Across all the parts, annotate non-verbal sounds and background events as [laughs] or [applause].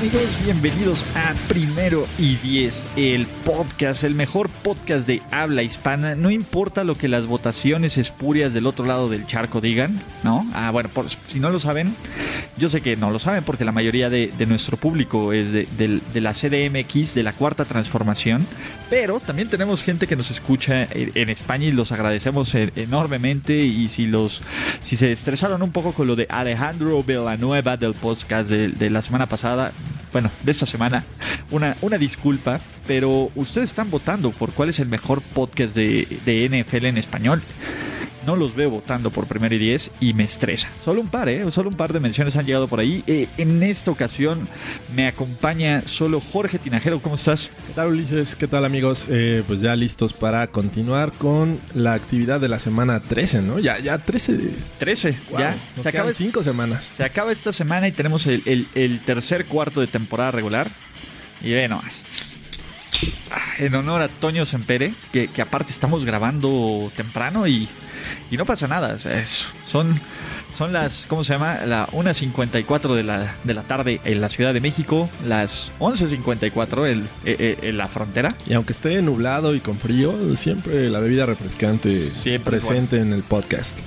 Amigos, bienvenidos a Primero y Diez, el podcast, el mejor podcast de habla hispana. No importa lo que las votaciones espurias del otro lado del charco digan, ¿no? Ah, bueno, por, si no lo saben, yo sé que no lo saben porque la mayoría de, de nuestro público es de, de, de, la CDMX, de la Cuarta Transformación, pero también tenemos gente que nos escucha en, en España y los agradecemos enormemente. Y si los, si se estresaron un poco con lo de Alejandro Villanueva del podcast de la semana pasada, bueno, de esta semana, una, una disculpa, pero ustedes están votando por cuál es el mejor podcast de, de NFL en español. No los veo votando por primero y diez y me estresa. Solo un par, ¿eh? Solo un par de menciones han llegado por ahí. Eh, en esta ocasión me acompaña solo Jorge Tinajero. ¿Cómo estás? ¿Qué tal, Ulises? ¿Qué tal, amigos? Eh, pues ya listos para continuar con la actividad de la semana 13, ¿no? Ya, ya 13. 13, Wow, ya. Nos Se acaba, cinco semanas. se acaba esta semana y tenemos el, el- el tercer cuarto de temporada regular. Y ve nomás. En honor a Toño Sempere, que, que aparte estamos grabando temprano y, y no pasa nada. o sea, es- son, son las, ¿cómo se llama? La 1.54 de la, de la tarde en la Ciudad de México, las 11.54 en, en- en la frontera. Y aunque esté nublado y con frío, siempre la bebida refrescante Siempre presente en el podcast.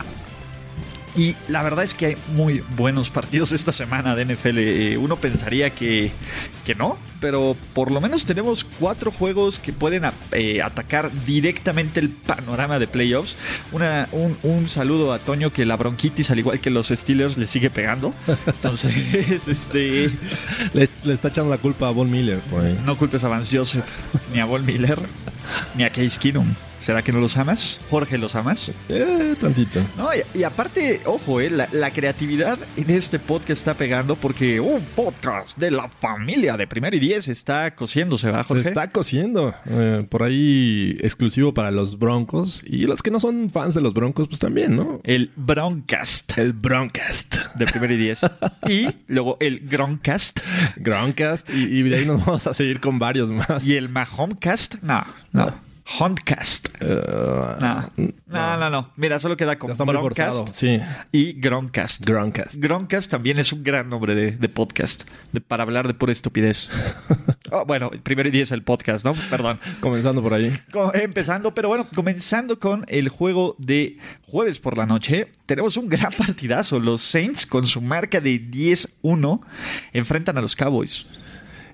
Y la verdad es que hay muy buenos partidos esta semana de NFL. Eh, Uno pensaría que, que no, pero por lo menos tenemos cuatro juegos que pueden eh, atacar directamente el panorama de playoffs. Una, un, un saludo a Toño que la bronquitis, al igual que los Steelers, le sigue pegando. Entonces, [laughs] este, Le, le está echando la culpa a Von Miller por ahí. no culpes a Vance Joseph, ni a Von Miller, ni a Case Keenum. ¿Será que no los amas? Jorge, ¿los amas? Eh, tantito. No, y, y aparte, ojo, eh, la, la creatividad en este podcast está pegando porque un podcast de la familia de Primero y Diez está cociéndose, ¿va, Se está cociendo. eh, por ahí exclusivo para los Broncos. Y los que no son fans de los Broncos, pues también, ¿no? El Broncast El Broncast. de Primero y Diez. [laughs] y luego el Groncast Gronkcast. Y, y de ahí nos vamos a seguir con varios más. y el Mahomecast. No, no. Huntcast. Eh, No. no, no, no. Mira, solo queda con forzado. Sí. y Groncast. Gronkcast. Groncast también es un gran nombre de, de podcast, de- para hablar de pura estupidez. [laughs] Oh, bueno, primero y diez el podcast, ¿no? Perdón. Comenzando por ahí. Empezando, pero bueno, comenzando con el juego de jueves por la noche, tenemos un gran partidazo. Los Saints, con su marca de 10-1, enfrentan a los Cowboys.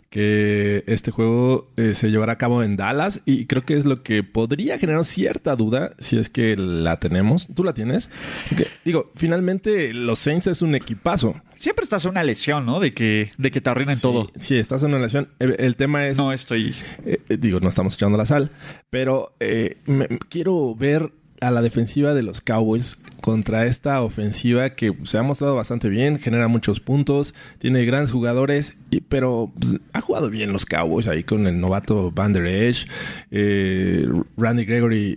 Que este juego eh, se llevará a cabo en Dallas y creo que es lo que podría generar cierta duda si es que la tenemos. ¿Tú la tienes? Porque, digo, finalmente los Saints es un equipazo. Siempre estás a una lesión, ¿no? De que, de que te arruinen todo. Sí, estás en una lesión. El, el tema es... No estoy. eh, eh, digo, no estamos echando la sal, pero eh, me- quiero ver a la defensiva de los Cowboys contra esta ofensiva que se ha mostrado bastante bien, genera muchos puntos, tiene grandes jugadores, y- pero pues, ha jugado bien los Cowboys ahí con el novato Van Der Esch, eh, Randy Gregory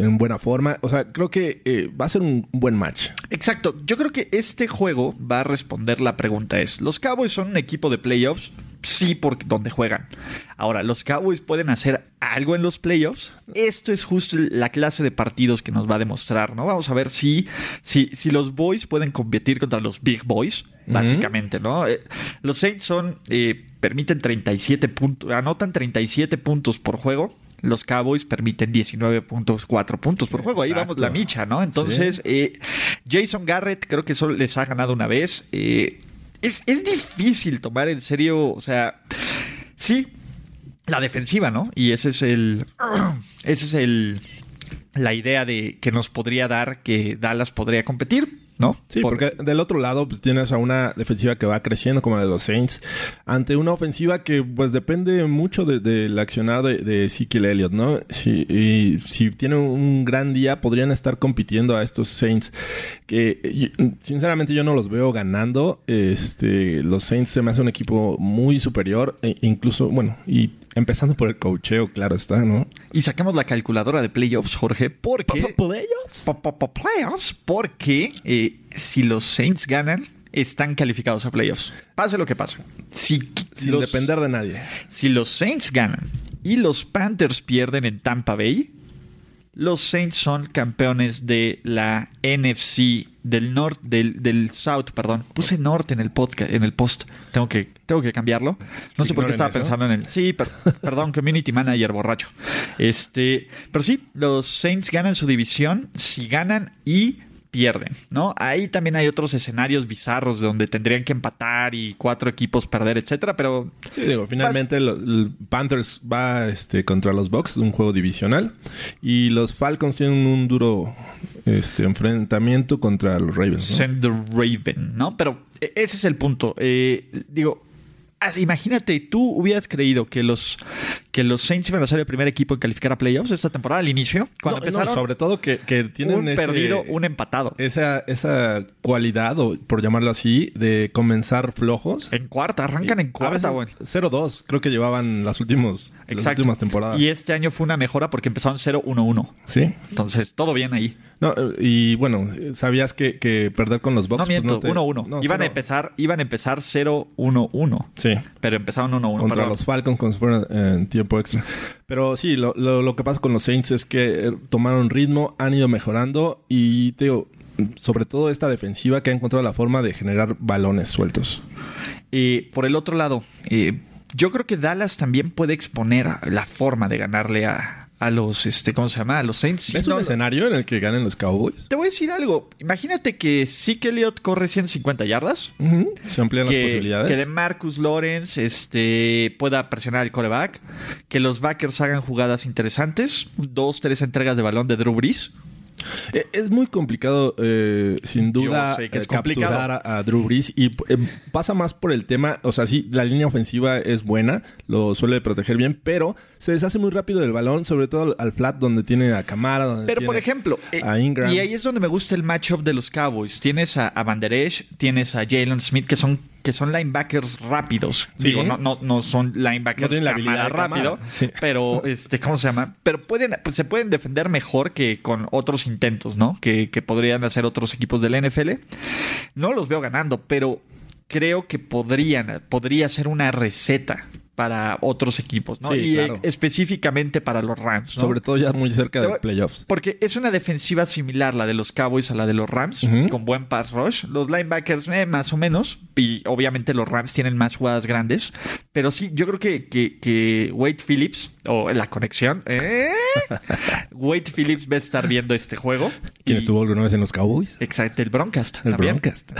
en buena forma. O sea, creo que eh, va a ser un buen match. Exacto. Yo creo que este juego va a responder la pregunta es, ¿los Cowboys son un equipo de playoffs? Sí, porque donde juegan. Ahora, ¿los Cowboys pueden hacer algo en los playoffs? Esto es justo la clase de partidos que nos va a demostrar, ¿no? Vamos a ver si, si, si los Boys pueden competir contra los Big Boys, básicamente, ¿no? Eh, los Saints son, eh, permiten 37 puntos, anotan 37 puntos por juego. Los Cowboys permiten 19.4 puntos por juego. Ahí Exacto. vamos la micha, ¿no? Entonces, eh, Jason Garrett creo que solo les ha ganado una vez. Eh, es, es difícil tomar en serio, o sea, sí, la defensiva, ¿no? Y ese es el, [clears throat] ese es el, la idea de que nos podría dar que Dallas podría competir. ¿No? Sí, porque del otro lado pues, tienes a una defensiva que va creciendo como la de los Saints, ante una ofensiva que pues depende mucho del de, accionar de, de Ezekiel Elliott, ¿no? Si, y, si tiene un gran día, podrían estar compitiendo a estos Saints, que sinceramente yo no los veo ganando. Este, los Saints se me hace un equipo muy superior, e incluso, bueno, y Empezando por el cocheo, claro está, ¿no? Y saquemos la calculadora de playoffs, Jorge, porque... ¿Playoffs? Playoffs, porque eh, si los Saints ganan, están calificados a playoffs. Pase lo que pase. Si Sin depender de nadie. Si los Saints ganan y los Panthers pierden en Tampa Bay, los Saints son campeones de la NFC del norte, del, del South, perdón. Puse norte en el podcast, en el post. Tengo que, tengo que cambiarlo. No sé por qué estaba pensando en el. Sí, perdón, community manager borracho. Este, pero sí, los Saints ganan su división si ganan y pierden, ¿no? Ahí también hay otros escenarios bizarros donde tendrían que empatar y cuatro equipos perder, etcétera, pero... Sí, digo, finalmente el Panthers va este, contra los Bucks, un juego divisional, y los Falcons tienen un duro este, enfrentamiento contra los Ravens. ¿no? Send the Raven, ¿no? Pero e, ese es el punto. Eh, digo, imagínate, tú hubieras creído que los, que los Saints iban a ser el primer equipo en calificar a playoffs esta temporada al inicio, cuando empezaron. sobre todo que, tienen un perdido, un empatado. Esa, esa cualidad, o por llamarlo así, de comenzar flojos. En cuarta, arrancan en cuarta, bueno. 0-2, creo que llevaban las, últimos, las últimas temporadas. Y este año fue una mejora porque empezaron 0-1-1. Sí. Entonces, todo bien ahí. No, y bueno, ¿sabías que, perder con los Bucks? No miento, 1-1. iban, a empezar, iban a empezar 0-1-1. Sí. Pero empezaron 1-1. Contra los Falcons cuando se fueron en tiempo extra. Pero sí, lo, lo, que pasa con los Saints es que eh, tomaron ritmo, han ido mejorando y te digo, sobre todo esta defensiva que ha encontrado la forma de generar balones sueltos. Y por el otro lado, eh, yo creo que Dallas también puede exponer la forma de ganarle a, a los, este, ¿cómo se llama? A los Saints. ¿Es un escenario en el que ganen los Cowboys? Te voy a decir algo. Imagínate que sí que Elliott corre 150 yardas. Se amplían las posibilidades. Que de Marcus Lawrence este, pueda presionar al coreback. Que los backers hagan jugadas interesantes. Dos, tres entregas de balón de Drew Brees. Eh, es muy complicado, eh, sin duda, que es eh, capturar a, Drew Brees y pasa más por el tema, o sea, sí, la línea ofensiva es buena, lo suele proteger bien, pero se deshace muy rápido del balón, sobre todo al, flat donde tiene a Camara, donde Pero por ejemplo, a Ingram. y ahí es donde me gusta el matchup de los Cowboys. Tienes a, a Van Der Esch, tienes a Jalen Smith, que son que son linebackers rápidos. Digo, no, no, no son linebackers no la habilidad rápido, pero [laughs] este, ¿cómo se llama? Pero pueden, pues, se pueden defender mejor que con otros intentos, ¿no? Que, que podrían hacer otros equipos del NFL. No los veo ganando, pero creo que podrían, podría ser una receta para otros equipos, ¿no? y específicamente para los Rams. Sobre todo ya muy cerca de playoffs. Porque es una defensiva similar la de los Cowboys a la de los Rams, con buen pass rush. Los linebackers, eh, más o menos. Y obviamente los Rams tienen más jugadas grandes. Pero sí, yo creo que, que, Wade Phillips, o la conexión, ¿eh? [laughs] Wade Phillips va a estar viendo este juego. ¿Quién estuvo alguna vez en los Cowboys? Exacto, el Broncast. El Broncast.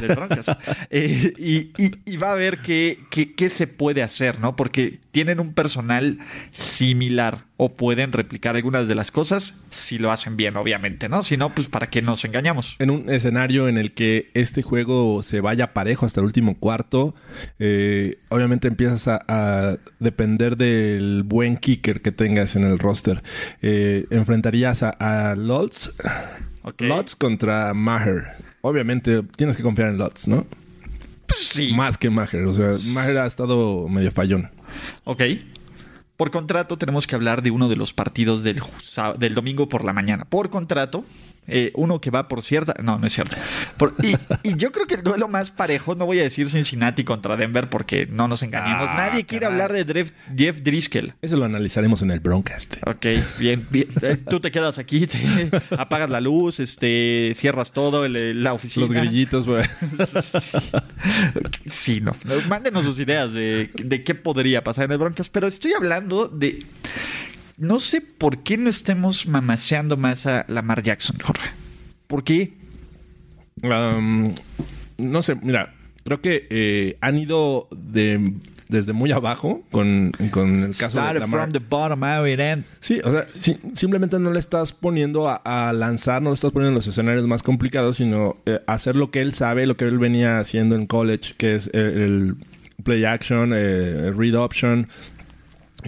Eh, y, y, va a ver qué, qué, qué se puede hacer, ¿no? Porque tienen un personal similar o pueden replicar algunas de las cosas si lo hacen bien, obviamente, ¿no? Si no, pues para qué nos engañamos. En un escenario en el que este juego se vaya parejo hasta el último cuarto, eh, obviamente empiezas a, depender del buen kicker que tengas en el roster. Eh, enfrentarías a, a Lutz, contra Maher. Obviamente tienes que confiar en Lutz, ¿no? Pues sí. Más que Maher. O sea, Maher ha estado medio fallón. Ok. Por contrato tenemos que hablar de uno de los partidos del, del domingo por la mañana. Por contrato, eh, uno que va por cierta. No, no es cierto. y, yo creo que el duelo más parejo, no voy a decir Cincinnati contra Denver porque no nos engañemos. Ah, Nadie quiere hablar de Jeff, Driscoll. Eso lo analizaremos en el Broncast. Ok, bien, bien. Eh, tú te quedas aquí, te [laughs] apagas la luz, este, cierras todo, la oficina. Los grillitos, güey. sí, no. Mándenos sus ideas de, de qué podría pasar en el Broncast, pero estoy hablando de no sé por qué no estemos mamaseando más a Lamar Jackson, Jorge. ¿Por qué? no sé, mira, creo que eh, han ido de desde muy abajo con, con el caso Started de Lamar. from the bottom, out it end. Sí, o sea, si- simplemente no le estás poniendo a, a lanzar, no le estás poniendo en los escenarios más complicados, sino eh, hacer lo que él sabe, lo que él venía haciendo en college, que es eh, el play action, eh, el read option,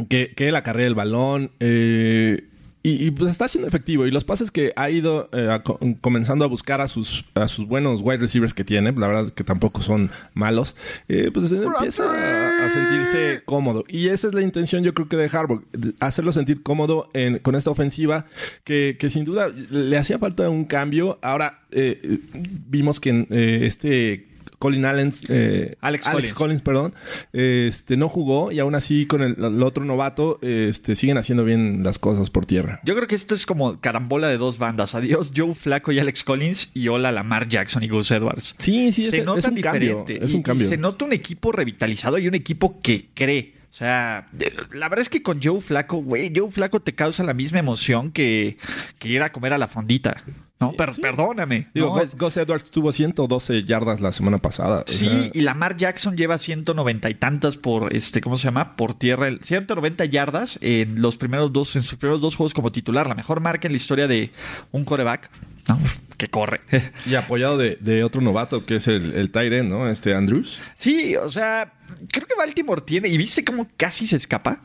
que, que la carrera del balón. eh, y, y, pues está siendo efectivo. Y los pases que ha ido eh, a comenzando a buscar a sus, a sus buenos wide receivers que tiene, la verdad que tampoco son malos, eh, pues empieza a, a sentirse cómodo. Y esa es la intención, yo creo que de Harbaugh, hacerlo sentir cómodo en- con esta ofensiva que, que sin duda le hacía falta un cambio. Ahora eh, vimos que eh, este Colin Allen, eh, Alex Collins. perdón, este no jugó y aún así con el, el otro novato este siguen haciendo bien las cosas por tierra. Yo creo que esto es como carambola de dos bandas. Adiós Joe Flaco y Alex Collins y hola Lamar Jackson y Gus Edwards. Sí, sí, es, se es nota un cambio. diferente. Es y- un cambio. y se nota un equipo revitalizado y un equipo que cree. O sea, la verdad es que con Joe Flaco, güey, Joe Flaco te causa la misma emoción que, que ir a comer a la fondita. No, Per- Sí. perdóname. Digo, No, Gus, es- Gus Edwards tuvo 112 yardas la semana pasada. o Sí, sea, y Lamar Jackson lleva 190 y tantas por este, ¿cómo se llama? Por tierra, el- 190 yardas en los primeros dos, en sus primeros dos juegos como titular, la mejor marca en la historia de un coreback, ¿no? Que corre. [laughs] y apoyado de, de otro novato que es el, el ¿no? Este Andrews. Sí, o sea, creo que Baltimore tiene, y viste cómo casi se escapa,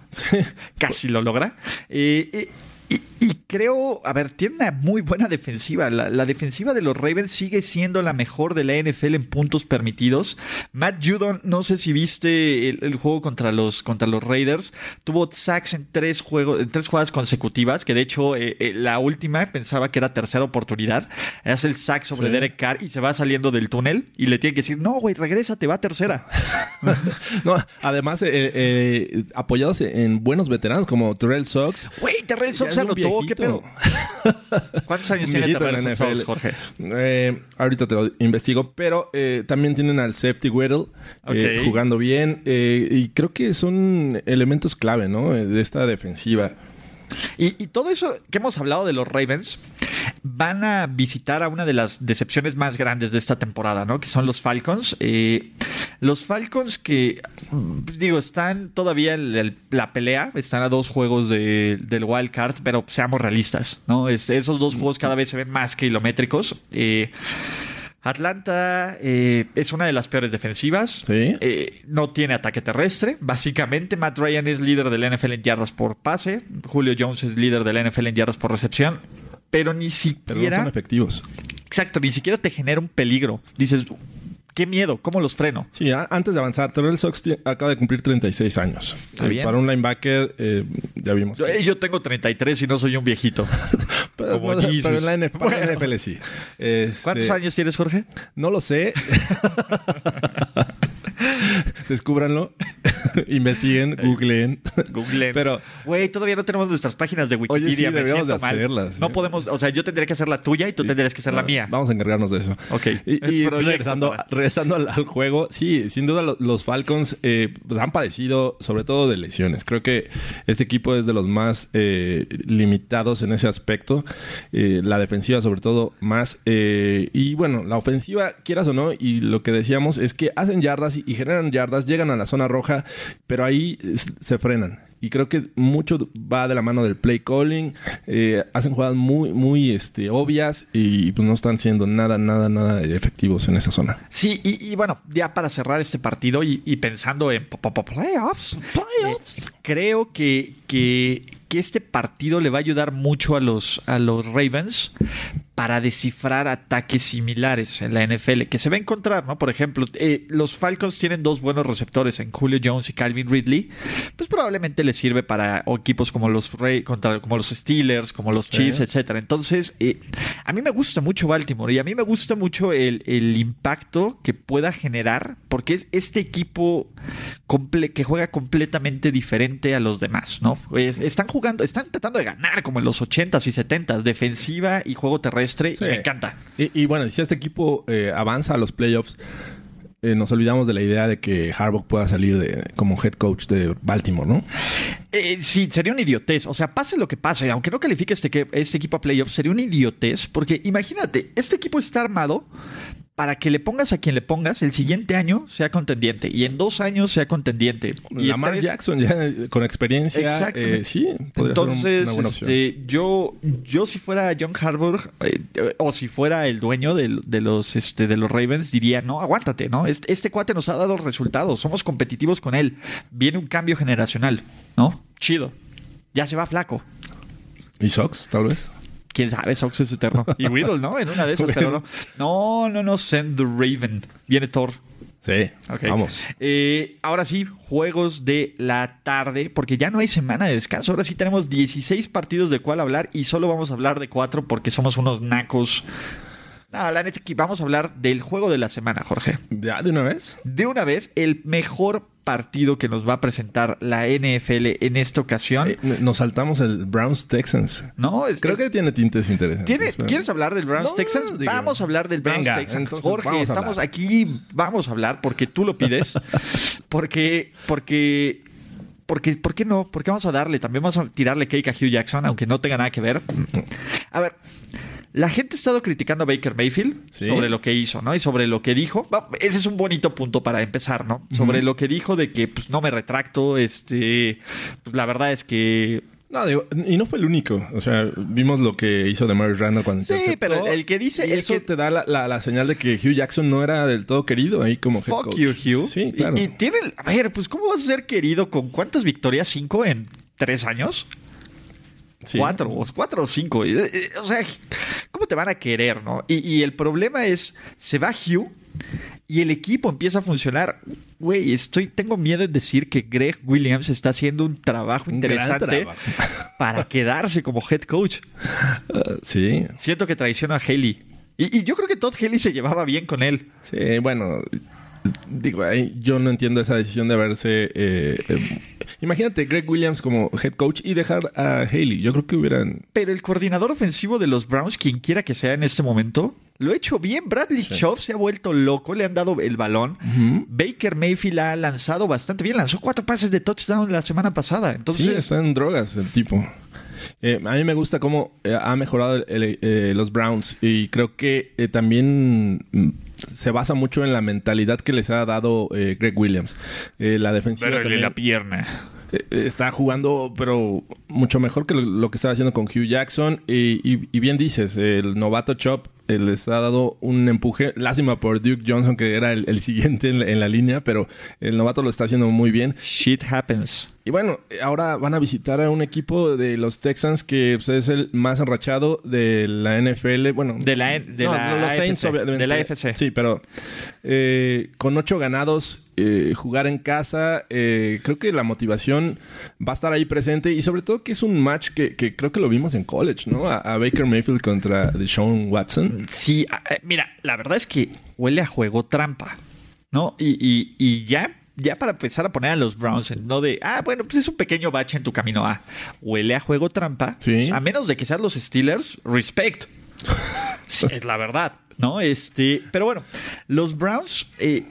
casi lo logra. Eh, eh, y, y creo, a ver, tiene una muy buena defensiva. La, la defensiva de los Ravens sigue siendo la mejor de la NFL en puntos permitidos. Matt Judon, no sé si viste el, el juego contra los, contra los Raiders, tuvo sacks en tres, juegos, en tres jugadas consecutivas, que de hecho eh, eh, la última pensaba que era tercera oportunidad. Hace el sack sobre Sí. Derek Carr y se va saliendo del túnel y le tiene que decir, no, güey, regrésate, va a tercera. [laughs] no, además, eh, eh, apoyados en buenos veteranos como Terrell Sox. Güey, Terrell Sox Ya ¿qué pedo? ¿Cuántos años [laughs] tiene Sox, NFL. Jorge? Eh, ahorita te lo investigo, pero eh, también tienen al safety Whittle eh, jugando bien y creo que son elementos clave, ¿no? De esta defensiva. Y, y todo eso que hemos hablado de los Ravens van a visitar a una de las decepciones más grandes de esta temporada, ¿no? Que son los Falcons. Eh, los Falcons que, pues, digo, están todavía en el- la pelea, están a dos juegos de- del wild card, pero seamos realistas, ¿no? Es- esos dos juegos cada vez se ven más kilométricos. Eh, Atlanta eh, es una de las peores defensivas. Sí. Eh, no tiene ataque terrestre. Básicamente, Matt Ryan es líder del NFL en yardas por pase. Julio Jones es líder del NFL en yardas por recepción. Pero ni Pero no siquiera. son efectivos. exacto, ni siquiera te genera un peligro. Dices, qué miedo, ¿cómo los freno? Sí, antes de avanzar, Terrell Sox acaba de cumplir 36 años. Está bien. para un linebacker, eh, ya vimos. Yo, que- eh, yo tengo 33 y no soy un viejito. [laughs] pero, como pero Jesus. en la NFL, Bueno. Sí. Este, ¿Cuántos años tienes, Jorge? No lo sé. [laughs] [laughs] Descúbranlo. [laughs] Investiguen, googleen. Google. Pero- güey, todavía no tenemos nuestras páginas de Wikipedia. Oye, sí, deberíamos de hacerlas, No ¿eh? podemos, o sea, yo tendría que hacer la tuya y tú tendrías que hacer la mía. Vamos a encargarnos de eso. Ok. Y, regresando, regresando al, al juego, sí, sin duda lo- los Falcons eh, pues han padecido sobre todo de lesiones. Creo que este equipo es de los más eh, limitados en ese aspecto. Eh, la defensiva sobre todo más. y bueno, la ofensiva, quieras o no, y lo que decíamos es que hacen yardas y, y generan yardas, llegan a la zona roja, pero ahí se frenan. Y creo que mucho va de la mano del play calling. Eh, hacen jugadas muy, muy este, obvias y pues no están siendo nada, nada, nada efectivos en esa zona. Sí, y, y bueno, ya para cerrar este partido y, y pensando en playoffs, eh, creo que, que, que este partido le va a ayudar mucho a los, a los Ravens para descifrar ataques similares en la NFL que se va a encontrar, ¿no? Por ejemplo, eh, los Falcons tienen dos buenos receptores en Julio Jones y Calvin Ridley, pues probablemente les sirve para equipos como los Ray- contra, como los Steelers, como los Chiefs, Sí. etcétera. Entonces, eh, a mí me gusta mucho Baltimore y a mí me gusta mucho el, el impacto que pueda generar, porque es este equipo comple- que juega completamente diferente a los demás, ¿no? Es- están jugando, están tratando de ganar como en los 80s y 70s, defensiva y juego terrestre, Sí. y me encanta. Y, y bueno, si este equipo eh, avanza a los playoffs, eh, nos olvidamos de la idea de que Harbaugh pueda salir de, como head coach de Baltimore, ¿no? Eh, sí, sería una idiotez. O sea, pase lo que pase, aunque no califique este, este equipo a playoffs, sería una idiotez. Porque imagínate, este equipo está armado para que le pongas a quien le pongas, el siguiente año sea contendiente y en dos años sea contendiente. Y Lamar Jackson ya con experiencia, Exacto. Eh, sí, entonces este, yo, yo si fuera John Harbour eh, o si fuera el dueño de, los, este, de los Ravens diría no, aguántate, no, este, este cuate nos ha dado resultados, somos competitivos con él, viene un cambio generacional, no, chido, ya se va flaco. ¿Y Sox, tal vez? Quién sabe, Sox es eterno. Y Whittle, ¿no? En una de esas, pero no. No, no, no, Send the Raven. Viene Thor. Sí, vamos. Eh, ahora sí, juegos de la tarde, porque ya no hay semana de descanso. Ahora sí tenemos 16 partidos de cuál hablar y solo vamos a hablar de cuatro porque somos unos nacos no, la neta que vamos a hablar del juego de la semana, Jorge. ¿Ya? ¿De una vez? De una vez, el mejor partido que nos va a presentar la NFL en esta ocasión. Eh, nos saltamos el Browns Texans. No, es, creo que tiene tintes interesantes. ¿Quieres hablar del Browns Texans? vamos a hablar del Browns Texans. Jorge, estamos aquí, vamos a hablar porque tú lo pides. [laughs] porque, porque porque, ¿por qué no? Porque vamos a darle, también vamos a tirarle cake a Hugh Jackson, aunque no tenga nada que ver. A ver, la gente ha estado criticando a Baker Mayfield sobre lo que hizo, ¿no? Y sobre lo que dijo. Ese es un bonito punto para empezar, ¿no? Sobre lo que dijo de que, pues, no me retracto. Este, pues, la verdad es que no, digo, y no fue el único. O sea, vimos lo que hizo de Mary Randall cuando Sí, pero el que dice... Y eso te da la, señal de que Hugh Jackson no era del todo querido ahí como head Fuck you, Hugh. Sí, claro. Y, y, tiene... A ver, pues ¿cómo vas a ser querido con cuántas victorias? ¿Cinco en tres años? Cuatro, o cuatro o cinco. Eh, eh, o sea, ¿cómo te van a querer, no? Y, el problema es, se va Hugh y el equipo empieza a funcionar. Güey, estoy, tengo miedo de decir que Greg Williams está haciendo un trabajo interesante para quedarse como head coach. Uh, sí. Siento que traiciona a Haley. Y, y, yo creo que Todd Haley se llevaba bien con él. Sí, bueno, digo, yo no entiendo esa decisión de haberse... Eh, eh, imagínate Greg Williams como head coach y dejar a Haley. Yo creo que hubieran... Pero el coordinador ofensivo de los Browns, quien quiera que sea en este momento, lo ha hecho bien. Bradley sí. se ha vuelto loco, le han dado el balón. Baker Mayfield ha lanzado bastante bien. Lanzó cuatro pases de touchdown la semana pasada. Entonces... Sí, está en drogas el tipo. Eh, a mí me gusta cómo ha mejorado los Browns y creo que también mm, se basa mucho en la mentalidad que les ha dado eh, Greg Williams. Eh, la defensiva. también, la pierna. Eh, está jugando, pero mucho mejor que lo, que estaba haciendo con Hugh Jackson. Y, bien dices, el novato Chop les ha dado un empuje. Lástima por Duke Johnson, que era el, siguiente en la, línea, pero el novato lo está haciendo muy bien. Shit happens. Y bueno, ahora van a visitar a un equipo de los Texans que pues, es el más enrachado de la NFL. Bueno, de la, de la Saints, De la AFC. Sí, pero eh, con ocho ganados, eh, jugar en casa, eh, creo que la motivación va a estar ahí presente y sobre todo que es un match que, creo que lo vimos en college, ¿no? A, Baker Mayfield contra Deshaun Watson. Sí, mira, la verdad es que huele a juego trampa, ¿no? Y, y, y ya ya para empezar a poner a los Browns en no de, ah, bueno, pues es un pequeño bache en tu camino a, huele a juego trampa. Sí. A menos de que sean los Steelers, respect. [laughs] es la verdad, ¿no? Este, pero bueno, los Browns eh,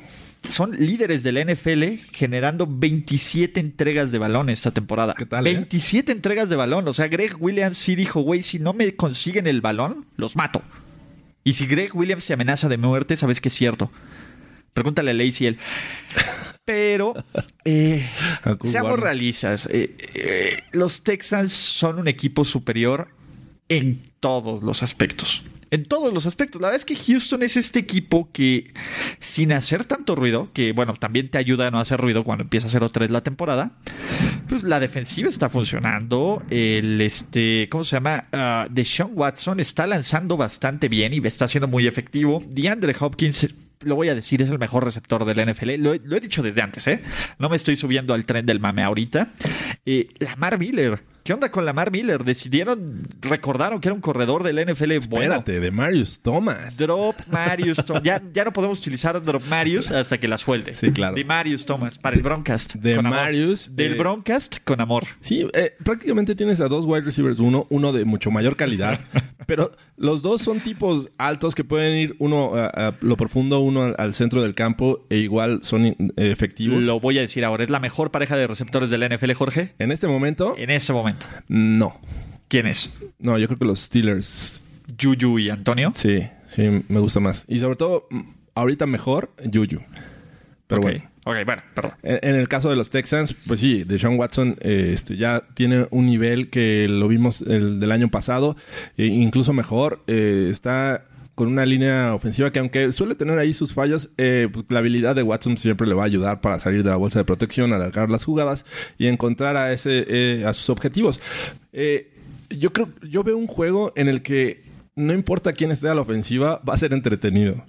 son líderes de la NFL generando 27 entregas de balón esta temporada. ¿Qué tal? 27 eh? entregas de balón. O sea, Greg Williams sí dijo, güey, si no me consiguen el balón, los mato. Y si Greg Williams se amenaza de muerte, sabes que es cierto. Pregúntale a Lacey él. [laughs] Pero eh, seamos realistas. Eh, eh, los Texans son un equipo superior en todos los aspectos. En todos los aspectos. La verdad es que Houston es este equipo que, sin hacer tanto ruido, que bueno, también te ayuda a no hacer ruido cuando empieza a 0-3 la temporada, pues la defensiva está funcionando. El, este, ¿cómo se llama? Uh, Deshaun Watson está lanzando bastante bien y está siendo muy efectivo. DeAndre Hopkins lo voy a decir, es el mejor receptor del NFL. Lo, he dicho desde antes, ¿eh? No me estoy subiendo al tren del mame ahorita. Eh, Lamar Miller, ¿Qué onda con Lamar Miller? Decidieron, recordaron que era un corredor del NFL bueno. Espérate, de Marius Thomas. Drop Marius Thomas. Ya, ya no podemos utilizar Drop Marius hasta que la suelte. Sí, claro. De Marius Thomas para el Broncast. De con amor. Marius, Del eh, Broncast con amor. Sí, eh, prácticamente tienes a dos wide receivers, uno, uno de mucho mayor calidad, [laughs] pero los dos son tipos altos que pueden ir uno a, a lo profundo, uno al, al centro del campo e igual son eh, efectivos. Lo voy a decir ahora. ¿Es la mejor pareja de receptores de la NFL, Jorge? En este momento, En ese momento. No. ¿Quién es? No, yo creo que los Steelers, Juju y Antonio. sí, sí, me gusta más. Y sobre todo, ahorita mejor, Juju. Pero bueno. ok, bueno, perdón. En, en el caso de los Texans, pues sí, Deshaun Watson eh, este, ya tiene un nivel que lo vimos el del año pasado, e incluso mejor. Eh, está con una línea ofensiva que aunque suele tener ahí sus fallas, eh, pues la habilidad de Watson siempre le va a ayudar para salir de la bolsa de protección, alargar las jugadas y encontrar a ese eh, a sus objetivos. Eh, yo creo, yo veo un juego en el que no importa quién esté a la ofensiva, va a ser entretenido.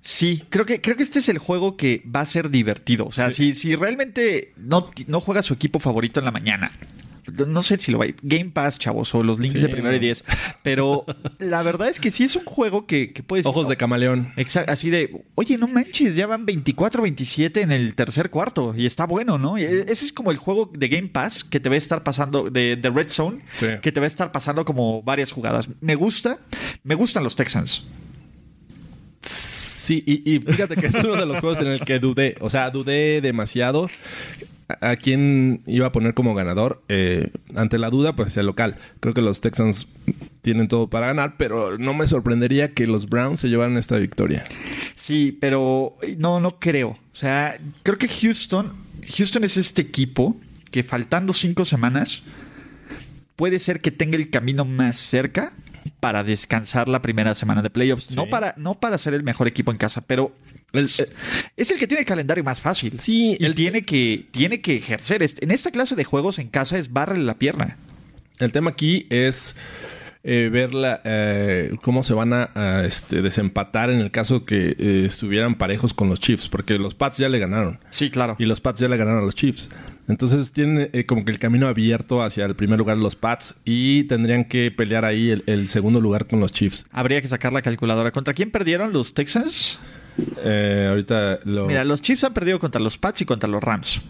Sí, creo que, creo que este es el juego que va a ser divertido. O sea, si, si realmente no, no juega su equipo favorito en la mañana. No sé si lo va a Game Pass, chavos, o los links Sí, de primero y diez. Pero la verdad es que sí es un juego que, que puedes. Ojos de camaleón. Exacto, así de, oye, no manches, ya van 24-27 en el tercer cuarto y está bueno, ¿no? Y e- Ese es como el juego de Game Pass que te va a estar pasando, de, de Red Zone, Sí. que te va a estar pasando como varias jugadas. Me gusta, me gustan los Texans. Sí, y, y fíjate que es uno de los juegos en el que dudé. O sea, dudé demasiado a, quién iba a poner como ganador. Eh, ante la duda, pues el local. Creo que los Texans tienen todo para ganar, pero no me sorprendería que los Browns se llevaran esta victoria. Sí, pero no, no creo. O sea, creo que Houston, Houston es este equipo que faltando cinco semanas puede ser que tenga el camino más cerca para descansar la primera semana de playoffs. No, para, no para ser el mejor equipo en casa, pero Es- eh, es el que tiene el calendario más fácil. Sí, el- tiene, que, tiene que ejercer. En esta clase de juegos en casa es barrele la pierna. El tema aquí es eh, ver la, eh, cómo se van a, a, este, desempatar en el caso que eh, estuvieran parejos con los Chiefs, porque los Pats ya le ganaron. Sí, claro. Y los Pats ya le ganaron a los Chiefs. Entonces tienen eh, como que el camino abierto hacia el primer lugar los Pats y tendrían que pelear ahí el, el segundo lugar con los Chiefs. Habría que sacar la calculadora. ¿Contra quién perdieron los Texans? Eh, ahorita lo... Mira, los Chiefs han perdido contra los Pats y contra los Rams.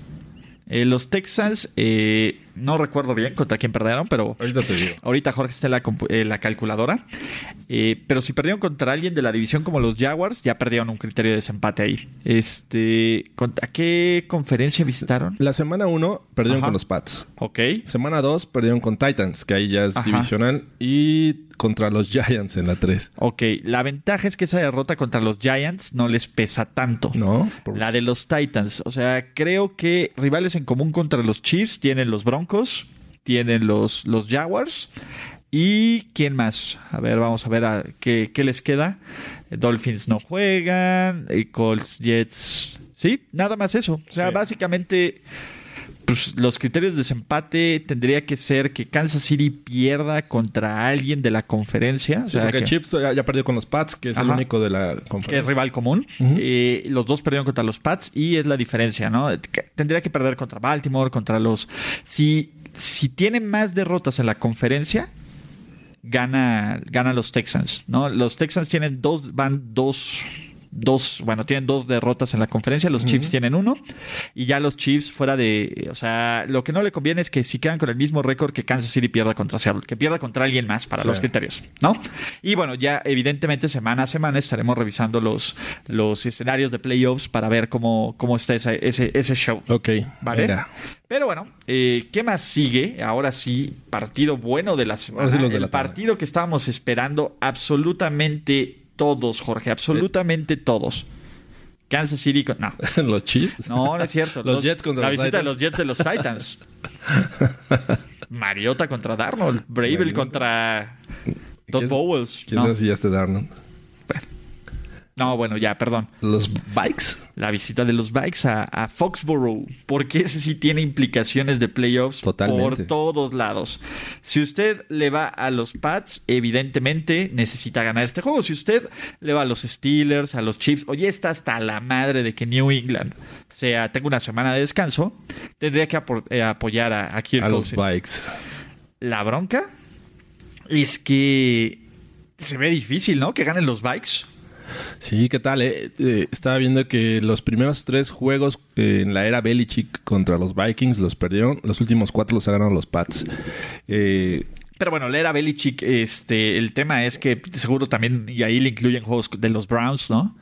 Eh, los Texans, eh, no recuerdo bien contra quién perdieron, pero Ahorita te digo. ahorita Jorge está en la, eh, la calculadora. Eh, pero si perdieron contra alguien de la división como los Jaguars, ya perdieron un criterio de desempate ahí. Este, ¿contra qué conferencia visitaron? La semana 1 perdieron Ajá. con los Pats. Ok. Semana 2 perdieron con Titans, que ahí ya es Ajá. divisional. Y contra los Giants en la 3. Ok, la ventaja es que esa derrota contra los Giants no les pesa tanto. ¿No? Por- La de los Titans. O sea, creo que rivales en común contra los Chiefs tienen los Broncos, tienen los, los Jaguars. ¿Y quién más? A ver, vamos a ver a qué, qué les queda. Dolphins no juegan, eh, Colts, Jets. Sí, nada más eso. O sea, Sí. básicamente, pues los criterios de desempate tendría que ser que Kansas City pierda contra alguien de la conferencia. o Sí, sea, porque que- Chiefs ya, ya perdió con los Pats, que es el único de la que es conferencia. rival común. Eh, los dos perdieron contra los Pats y es la diferencia, ¿no? Tendría que perder contra Baltimore, contra los... Si, si tienen más derrotas en la conferencia, gana, gana los Texans, ¿no? Los Texans tienen dos, van dos... Dos, bueno, tienen dos derrotas en la conferencia, los Chiefs tienen uno, y ya los Chiefs fuera de, o sea, lo que no le conviene es que si quedan con el mismo récord que Kansas City pierda contra Seattle, que pierda contra alguien más para Sí. los criterios, ¿no? Y bueno, ya evidentemente semana a semana estaremos revisando los, los escenarios de playoffs para ver cómo, cómo está esa- ese, ese show. Ok, ¿Vale? venga. Pero bueno, eh, ¿qué más sigue? Ahora sí, partido bueno de la semana. Ahora sí los de el la tarde. partido que estábamos esperando absolutamente todos, Jorge, absolutamente todos. Kansas City con... No, [laughs] los Chiefs. no, no es cierto. Los Jets contra La los visita de Titans. los Jets de los [laughs] Titans. Mariota contra Darnold. Bravel contra Todd ¿Quién- Bowles. ¿Quién No. sabe si ya esté Darnold? No, bueno, ya, perdón. Los Bikes. La visita de los Bikes a, a Foxborough, porque ese sí tiene implicaciones de playoffs Totalmente. por todos lados. Si usted le va a los Pats, evidentemente necesita ganar este juego. Si usted le va a los Steelers, a los Chiefs, oye, está hasta la madre de que New England sea, tenga una semana de descanso, tendría que eh, apoyar a, a Kirk A los. Bikes. la bronca es que se ve difícil, ¿no? Que ganen los bikes. Sí, ¿qué tal? Eh? Eh, estaba viendo que los primeros tres juegos eh, en la era Belichick contra los Vikings los perdieron. Los últimos cuatro los ganaron los Pats. pero bueno, la era Belichick, este, el tema es que seguro también, y ahí le incluyen juegos de los Browns, ¿no?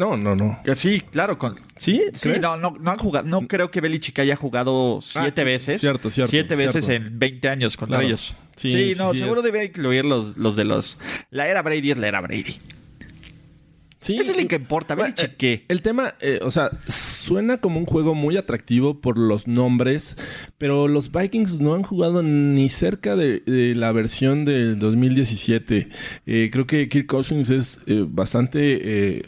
No, no, no. Sí, claro. Con... ¿Sí? Sí, no, no, no han jugado. No creo que Belichick haya jugado ah, siete veces. Cierto, cierto. Siete veces en 20 años contra ellos. Sí, no, seguro debe incluir los, los de los. La era Brady es la era Brady. Sí, es el que importa, Belichick qué. El tema, eh, o sea, suena como un juego muy atractivo por los nombres, pero los Vikings no han jugado ni cerca de, la versión del 2017. Eh, creo que Kirk Cousins es eh, bastante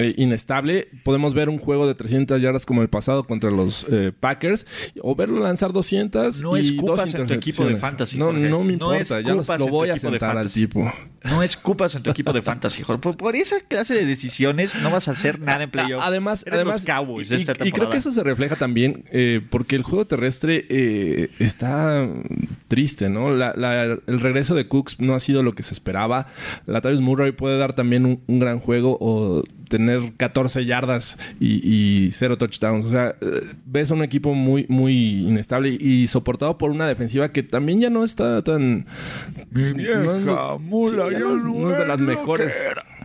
eh, inestable. Podemos ver un juego de 300 yardas como el pasado contra los eh, Packers o verlo lanzar 200 no y escupas en tu equipo de fantasy. No, no me importa, ya lo voy a sentar al tipo. No escupas en tu equipo de fantasy, Jorge. Por, esa clase de decisiones no vas a hacer nada en playoff. Además, además y, y, creo que eso se refleja también eh, porque el juego terrestre está triste, ¿no? el regreso de Cooks no ha sido lo que se esperaba. La Travis Murray puede dar también un, un gran juego o tener 14 yardas y, cero touchdowns. O sea, eh, ves un equipo muy, muy inestable y soportado por una defensiva que también ya no está tan. no, es de las mejores.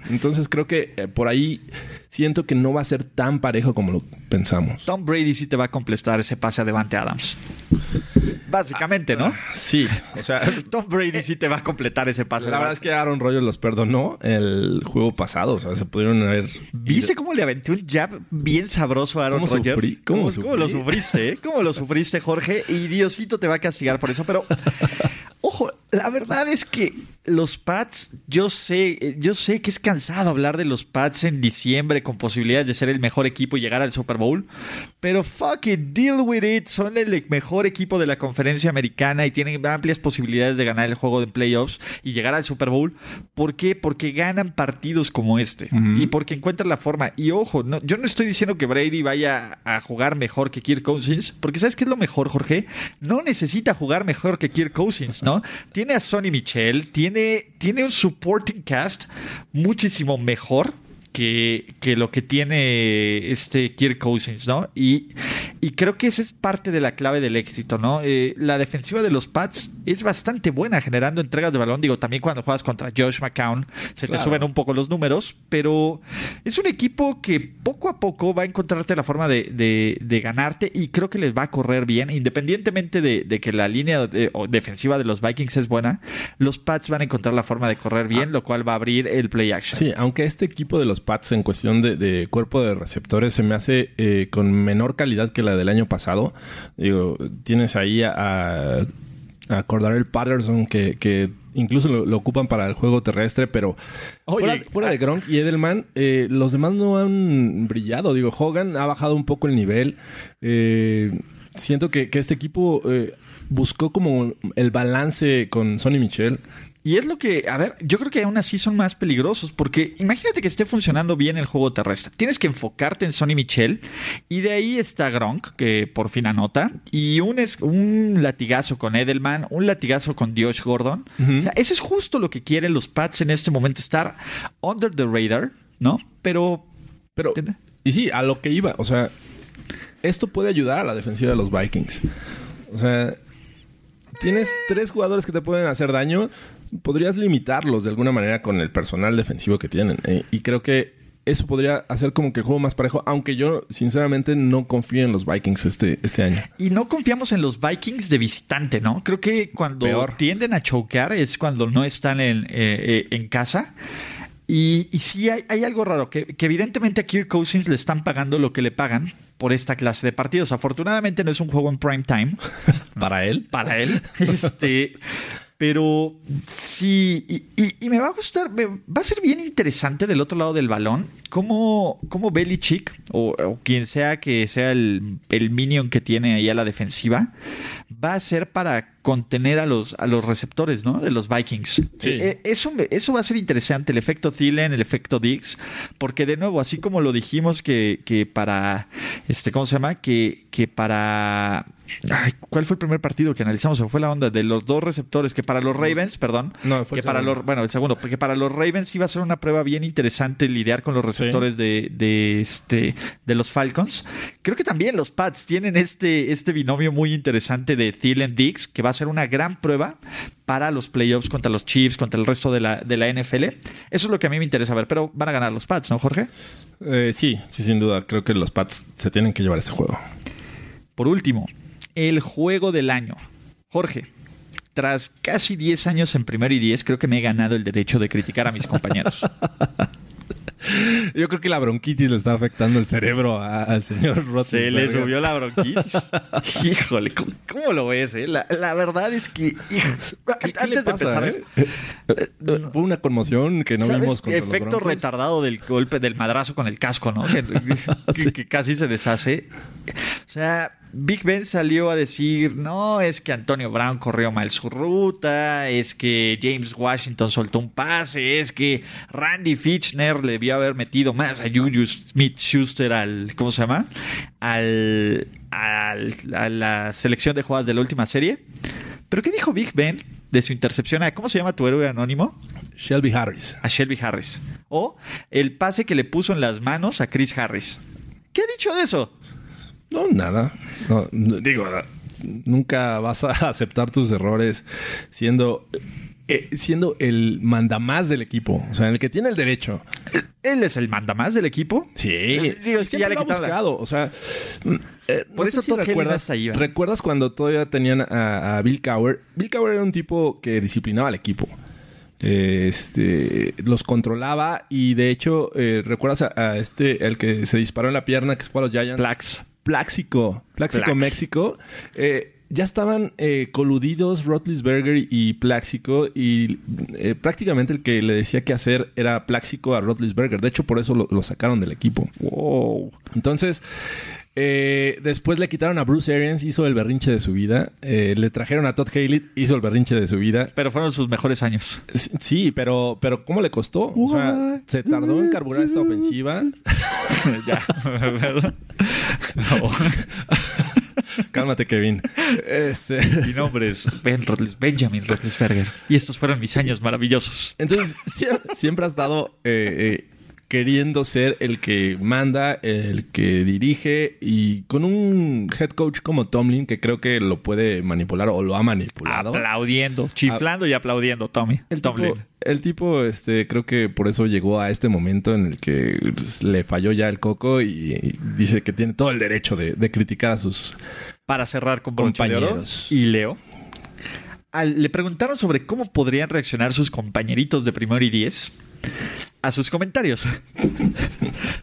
Entonces creo que eh, por ahí siento que no va a ser tan parejo como lo pensamos. Tom Brady sí te va a completar ese pase a Devante Adams. Básicamente, ¿no? sí, o sea, [laughs] Tom Brady sí te va a completar ese pase. La verdad es que Aaron Rodgers los perdonó el juego pasado, o sea, se pudieron haber ¿Viste cómo le aventé un jab bien sabroso a Aaron Rodgers? ¿Cómo, ¿Cómo, lo sufriste? Eh? ¿Cómo lo sufriste, Jorge? Y Diosito te va a castigar por eso, pero [laughs] ojo, la verdad es que los Pats, yo sé, yo sé que es cansado hablar de los Pats en diciembre con posibilidades de ser el mejor equipo y llegar al Super Bowl, pero fuck it, deal with it. Son el mejor equipo de la conferencia americana y tienen amplias posibilidades de ganar el juego de playoffs y llegar al Super Bowl. ¿Por qué? Porque ganan partidos como este y porque encuentran la forma. Y ojo, no, yo no estoy diciendo que Brady vaya a jugar mejor que Kirk Cousins, porque ¿sabes qué es lo mejor, Jorge? No necesita jugar mejor que Kirk Cousins, ¿no? Tiene a Sonny Michel, tiene, tiene un supporting cast muchísimo mejor que, lo que tiene este Kirk Cousins, ¿no? Y, y creo que esa es parte de la clave del éxito, ¿no? Eh, la defensiva de los Pats es bastante buena generando entregas de balón. Digo, también cuando juegas contra Josh McCown se te suben un poco los números, pero es un equipo que poco a poco va a encontrarte la forma de, ganarte y creo que les va a correr bien, independientemente de, que la línea defensiva de los Vikings es buena, los Pats van a encontrar la forma de correr bien, ah. lo cual va a abrir el play action. Sí, aunque este equipo de los Pats en cuestión de, cuerpo de receptores se me hace eh, con menor calidad que la del año pasado. Digo, tienes ahí a, a Cordarel Patterson que, incluso lo, ocupan para el juego terrestre, pero fuera, de Gronk y Edelman, eh, los demás no han brillado. Digo, Hogan ha bajado un poco el nivel. Eh, siento que, que, este equipo buscó como el balance con Sonny Michel y es lo que, a ver, yo creo que aún así son más peligrosos, porque imagínate que esté funcionando bien el juego terrestre. Tienes que enfocarte en Sonny Michel, y de ahí está Gronk, que por fin anota, y un, es, un latigazo con Edelman, un latigazo con Josh Gordon. O sea, eso es justo lo que quieren los Pats en este momento, estar under the radar, ¿no? Pero. Pero. Y sí, a lo que iba, o sea, esto puede ayudar a la defensiva de los Vikings. O sea, tienes tres jugadores que te pueden hacer daño podrías limitarlos de alguna manera con el personal defensivo que tienen. Eh, y creo que eso podría hacer como que el juego más parejo, aunque yo sinceramente no confío en los Vikings este, este año. Y no confiamos en los Vikings de visitante, ¿no? Creo que cuando tienden a chocar es cuando no están en, eh, eh, en casa. Y, y sí hay, hay algo raro, que, que, evidentemente a Kirk Cousins le están pagando lo que le pagan por esta clase de partidos. Afortunadamente no es un juego en prime time. [laughs] para él. Para él. Este, pero sí, y, me va a gustar, va a ser bien interesante del otro lado del balón, cómo, cómo Belichick, o, o quien sea que sea el, el minion que tiene ahí a la defensiva, va a ser para contener a los, a los receptores, ¿no? De los Vikings. Sí. Eh, eh, eso, eso va a ser interesante, el efecto Thielen, el efecto Dix, porque de nuevo, así como lo dijimos que, que para, este, ¿cómo se llama? Que, que para... Ay, ¿Cuál fue el primer partido que analizamos? Fue la onda de los dos receptores, que para los Ravens, perdón, No, fue que el para segundo. los, bueno, el segundo, porque para los Ravens iba a ser una prueba bien interesante lidiar con los receptores de, de, este, de los Falcons. Creo que también los Pats tienen este, este binomio muy interesante de Thielen Dix, que va a ser una gran prueba para los playoffs contra los Chiefs, contra el resto de la, de la NFL. Eso es lo que a mí me interesa ver, pero van a ganar los Pats, ¿no, Jorge? Eh, sí, sí, sin duda. Creo que los Pats se tienen que llevar este juego. Por último, el juego del año. Jorge, tras casi 10 años en primero y 10, creo que me he ganado el derecho de criticar a mis compañeros. [laughs] Yo creo que la bronquitis le está afectando el cerebro a- al señor Se Roethlisberger. le subió la bronquitis. [laughs] Híjole, ¿cómo, cómo lo ves? eh? La, la verdad es que... ¿Qué, qué antes de empezar... eh? Eh, Fue una conmoción que no ¿Sabes? vimos los Efecto retardado del golpe del madrazo con el casco, ¿no? Que, [laughs] que- que casi se deshace. O sea, Big Ben salió a decir, no, es que Antonio Brown corrió mal su ruta, es que James Washington soltó un pase, es que Randy Fitchner le debió haber metido más a Juju Smith Schuster al, ¿cómo se llama? Al, al- a la selección de jugadas de la última serie. Pero ¿qué dijo Big Ben de su intercepción a, ¿cómo se llama tu héroe anónimo? Shelby Harris. a Shelby Harris. O el pase que le puso en las manos a Chris Harris. ¿Qué ha dicho de eso? No, nada. No, digo, nunca vas a [laughs] aceptar tus errores siendo, eh, siendo el mandamás del equipo. O sea, el que tiene el derecho. Él es el mandamás del equipo. Sí, Eh, digo, es que ya le lo ha la- buscado. O sea, mm, eh, no Por sé eso si Helena recuerdas. ¿recuerdas cuando todavía tenían a, a Bill Cowher? Bill Cowher era un tipo que disciplinaba al equipo. Eh, Este, los controlaba y de hecho, eh, ¿recuerdas a, a este, el que se disparó en la pierna que se fue a los Giants? Plax. Pláxico, Pláxico, Plax. México. Eh, ya estaban eh, coludidos Rotlisberger y Pláxico y eh, prácticamente el que le decía qué hacer era Pláxico a Rotlisberger. De hecho, por eso lo, lo sacaron del equipo. Wow. Entonces, eh, después le quitaron a Bruce Arians, hizo el berrinche de su vida. Eh, le trajeron a Todd Haley, hizo el berrinche de su vida. Pero fueron sus mejores años. Sí, Sí, pero, pero ¿cómo le costó? O sea, se tardó en carburar esta ofensiva. [laughs] ya. [laughs] No. [laughs] Cálmate, Kevin. Este... Mi nombre es Ben Rotlis- Benjamin Roethlisberger. Y estos fueron mis años maravillosos. Entonces, sie- siempre, has estado eh, eh, queriendo ser el que manda, el que dirige y con un head coach como Tomlin que creo que lo puede manipular o lo ha manipulado. Aplaudiendo, chiflando y aplaudiendo, Tommy. El Tomlin. tipo, el tipo, este, creo que por eso llegó a este momento en el que le falló ya el coco y, y dice que tiene todo el derecho de, de criticar a sus... Para cerrar con Compañeros. y Leo. al- le preguntaron sobre cómo podrían reaccionar sus compañeritos de primero y diez a sus comentarios.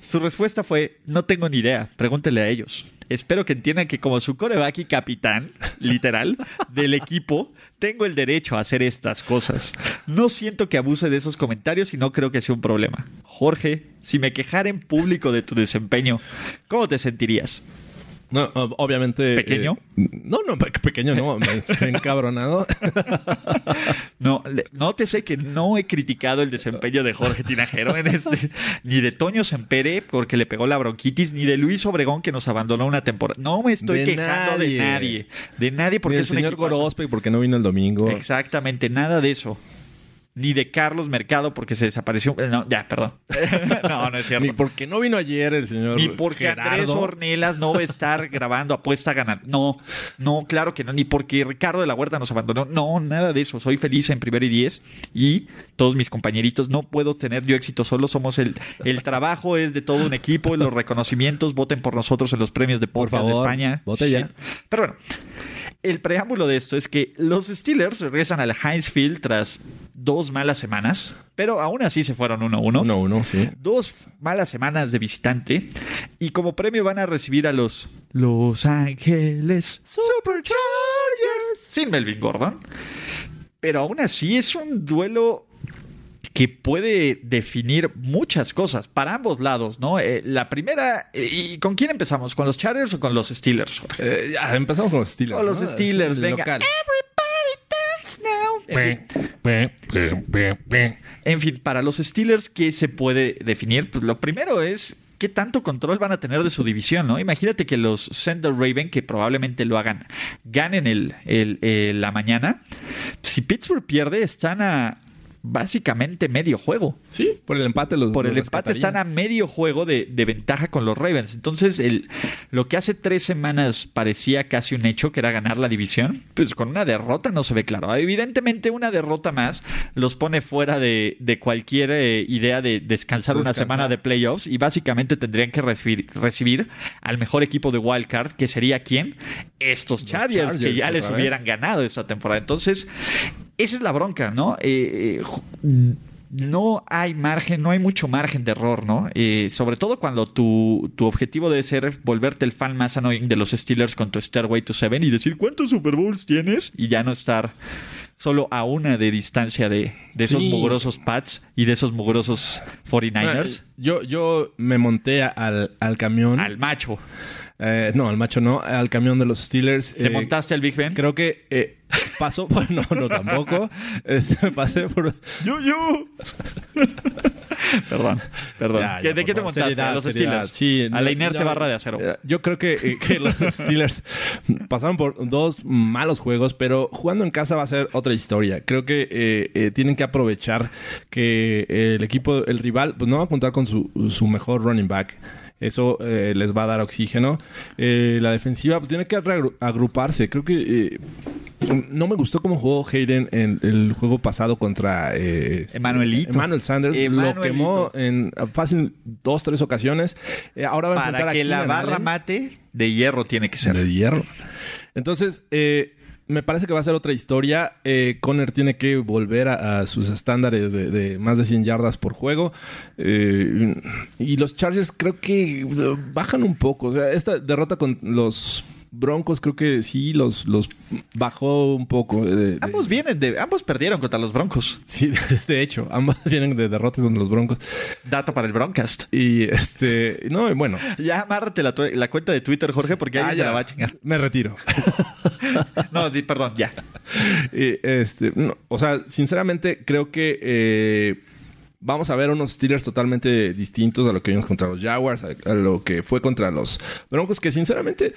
su respuesta fue, no tengo ni idea, pregúntele a ellos. Espero que entiendan que como su coreback y capitán, literal, del equipo, tengo el derecho a hacer estas cosas. No siento que abuse de esos comentarios y no creo que sea un problema. Jorge, si me quejara en público de tu desempeño, ¿cómo te sentirías? No, ob- obviamente... ¿Pequeño? eh, no, no, pe- pequeño no, me [laughs] encabronado. [laughs] No, nótese que no he criticado el desempeño de Jorge Tinajero en este, ni de Toño Sempere porque le pegó la bronquitis, ni de Luis Obregón que nos abandonó una temporada. No me estoy De quejando nadie. de nadie, de nadie porque Ni el es un señor. Gorospe porque no vino el domingo. Exactamente, nada de eso. Ni de Carlos Mercado porque se desapareció. eh, No, ya, perdón. [laughs] no, no es cierto. Ni porque no vino ayer el señor Ni porque Andrés Gerardo. Ornelas no va a estar [laughs] grabando apuesta a ganar. No, no, claro que no. Ni porque Ricardo de la Huerta nos abandonó. No, nada de eso. Soy feliz en primero y diez. Y todos mis compañeritos, no puedo tener yo éxito solo. Somos el, el trabajo es de todo un equipo. [laughs] Los reconocimientos, voten por nosotros en los premios de Por podcast de favor, España. vote ya. Pero bueno, el preámbulo de esto es que los Steelers regresan al Heinz Field tras dos malas semanas, pero aún así se fueron 1-1 Uno, uno, sí. dos malas semanas de visitante y como premio van a recibir a los Los Ángeles Superchargers sin Melvin Gordon. Pero aún así es un duelo que puede definir muchas cosas para ambos lados, ¿no? Eh, la primera, eh, ¿y con quién empezamos? ¿Con los Chargers o con los Steelers? Eh, empezamos con los Steelers. Con los ¿no? Steelers, venga. local. En fin, para los Steelers, ¿qué se puede definir? Pues lo primero es qué tanto control van a tener de su división, ¿no? Imagínate que los Sender Raven, que probablemente lo hagan, ganen el, la mañana. Si Pittsburgh pierde, están a básicamente medio juego. Sí, por el empate los Por el empate están a medio juego de, ventaja con los Ravens. Entonces, el, lo que hace tres semanas parecía casi un hecho, que era ganar la división, pues con una derrota no se ve claro. Evidentemente, una derrota más los pone fuera de, cualquier eh, idea de descansar, una semana de playoffs y básicamente tendrían que recibir, recibir al mejor equipo de Wildcard, que sería quién? Estos Chargers, que ya les hubieran ganado esta temporada. Entonces, esa es la bronca, ¿no? Eh, eh, no hay margen, no hay mucho margen de error, ¿no? Eh, sobre todo cuando tu, objetivo debe ser volverte el fan más annoying de los Steelers con tu Stairway to Seven y decir cuántos Super Bowls tienes y ya no estar solo a una de distancia de, esos mugrosos Pats y de esos mugrosos 49ers. Yo, yo me monté al, al camión. Al macho. Eh, no, al macho no, al camión de los Steelers. ¿Te eh, montaste al Big Ben? Creo que eh, pasó por. No, no, tampoco. Este, pasé por. ¡Yu, yu! [laughs] perdón, perdón. ¿De qué te montaste? ¿A los Steelers? Sí, a la inerte barra de acero. Yo creo que, que los [laughs] Steelers pasaron por dos malos juegos, pero jugando en casa va a ser otra historia. Creo que tienen que aprovechar que el equipo, el rival, pues no va a contar con su, su mejor running back. Eso eh, les va a dar oxígeno. Eh, la defensiva pues, tiene que agruparse. Creo que eh, no me gustó cómo jugó Hayden en el juego pasado contra este, Emmanuel Sanders. Lo quemó en fácil dos, tres ocasiones. ahora va a Para que la barra mate, de hierro tiene que ser. De hierro. Entonces, eh, me parece que va a ser otra historia. Eh, Conner tiene que volver a, sus estándares de, más de 100 yardas por juego. Eh, y los Chargers creo que bajan un poco. esta derrota con los Broncos creo que sí los, los bajó un poco. ambos vienen de, ambos perdieron contra los Broncos. Sí, [laughs] de hecho, ambos [laughs] vienen de derrotas contra los Broncos. Dato para el Broncast. Y este, no, bueno. Ya amárrate la, la cuenta de Twitter, Jorge, porque ahí ah, se la va a chingar. Me retiro. [laughs] no, perdón, ya. Y este, o sea, sinceramente creo que eh, vamos a ver unos Steelers totalmente distintos a lo que vimos contra los Jaguars, a, lo que fue contra los Broncos, que sinceramente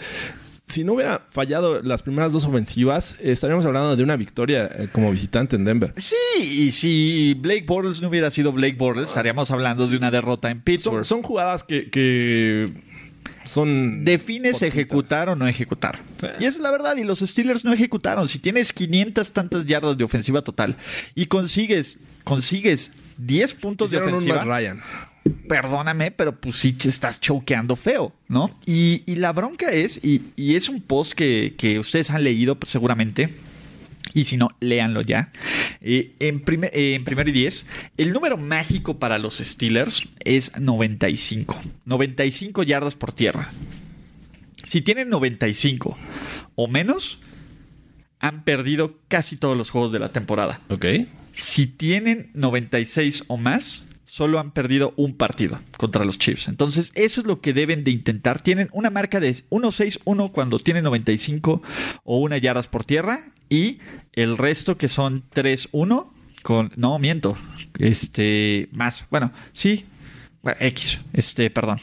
si no hubiera fallado las primeras dos ofensivas, estaríamos hablando de una victoria eh, como visitante en Denver. Sí, y si Blake Bortles no hubiera sido Blake Bortles, estaríamos hablando de una derrota en Pittsburgh. Son, jugadas que, son. Defines ejecutar o no ejecutar. Y esa es la verdad. Y los Steelers no ejecutaron. Si tienes 500 tantas yardas de ofensiva total y consigues, consigues 10 puntos de ofensiva. Un Ryan perdóname, pero pues sí te estás choqueando feo, ¿no? Y, la bronca es, y, es un post que, ustedes han leído pues, seguramente, y si no, léanlo ya. Eh, en, primer, en primero y diez, el número mágico para los Steelers es 95. 95 yardas por tierra. Si tienen 95 o menos, han perdido casi todos los juegos de la temporada. Ok. Si tienen 96 o más, solo han perdido un partido contra los Chiefs. Entonces, eso es lo que deben de intentar. Tienen una marca de 1-6-1 cuando tienen 95 o una yardas por tierra y el resto que son 3-1 con no miento, este más, bueno, sí, X, este, perdón.